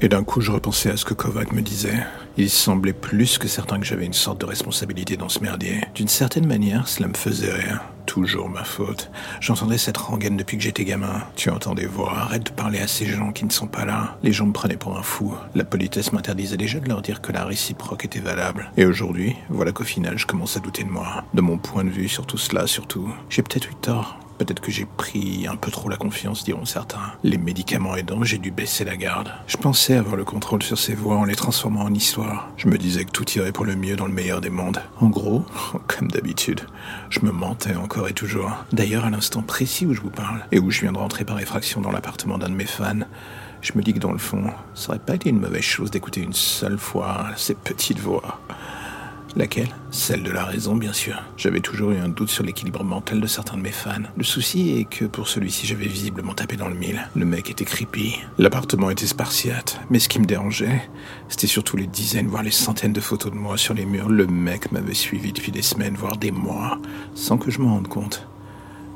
Et d'un coup, je repensais à ce que Kovac me disait. Il semblait plus que certain que j'avais une sorte de responsabilité dans ce merdier. D'une certaine manière, cela me faisait rire. Toujours ma faute. J'entendais cette rengaine depuis que j'étais gamin. Tu entends des voix, arrête de parler à ces gens qui ne sont pas là. Les gens me prenaient pour un fou. La politesse m'interdisait déjà de leur dire que la réciproque était valable. Et aujourd'hui, voilà qu'au final, je commence à douter de moi. De mon point de vue sur tout cela, surtout. J'ai peut-être eu tort. Peut-être que j'ai pris un peu trop la confiance, diront certains. Les médicaments aidant, j'ai dû baisser la garde. Je pensais avoir le contrôle sur ces voix en les transformant en histoire. Je me disais que tout irait pour le mieux dans le meilleur des mondes. En gros, comme d'habitude, je me mentais encore et toujours. D'ailleurs, à l'instant précis où je vous parle, et où je viens de rentrer par effraction dans l'appartement d'un de mes fans, je me dis que dans le fond, ça aurait pas été une mauvaise chose d'écouter une seule fois ces petites voix. Laquelle? Celle de la raison, bien sûr. J'avais toujours eu un doute sur l'équilibre mental de certains de mes fans. Le souci est que pour celui-ci, j'avais visiblement tapé dans le mille. Le mec était creepy. L'appartement était spartiate. Mais ce qui me dérangeait, c'était surtout les dizaines, voire les centaines de photos de moi sur les murs. Le mec m'avait suivi depuis des semaines, voire des mois, sans que je m'en rende compte.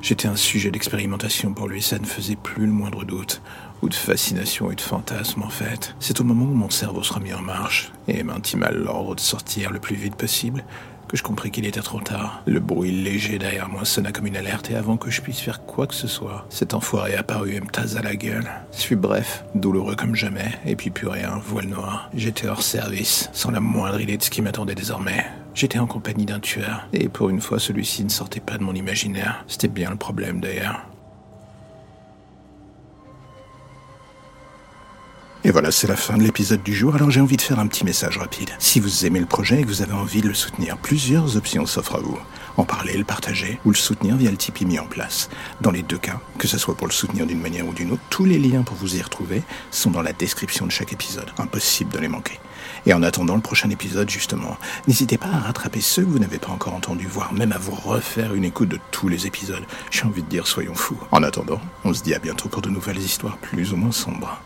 J'étais un sujet d'expérimentation pour lui, ça ne faisait plus le moindre doute, ou de fascination et de fantasme en fait. C'est au moment où mon cerveau se remis en marche, et m'intima l'ordre de sortir le plus vite possible, que je compris qu'il était trop tard. Le bruit léger derrière moi sonna comme une alerte, et avant que je puisse faire quoi que ce soit, cet enfoiré apparut et me tasa la gueule. Ce fut bref, douloureux comme jamais, et puis plus rien, voile noire. J'étais hors service, sans la moindre idée de ce qui m'attendait désormais. J'étais en compagnie d'un tueur, et pour une fois celui-ci ne sortait pas de mon imaginaire. C'était bien le problème d'ailleurs. Et voilà, c'est la fin de l'épisode du jour, alors j'ai envie de faire un petit message rapide. Si vous aimez le projet et que vous avez envie de le soutenir, plusieurs options s'offrent à vous. En parler, le partager ou le soutenir via le Tipeee mis en place. Dans les deux cas, que ce soit pour le soutenir d'une manière ou d'une autre, tous les liens pour vous y retrouver sont dans la description de chaque épisode. Impossible de les manquer. Et en attendant le prochain épisode, justement, n'hésitez pas à rattraper ceux que vous n'avez pas encore entendus, voire même à vous refaire une écoute de tous les épisodes. J'ai envie de dire, soyons fous. En attendant, on se dit à bientôt pour de nouvelles histoires plus ou moins sombres.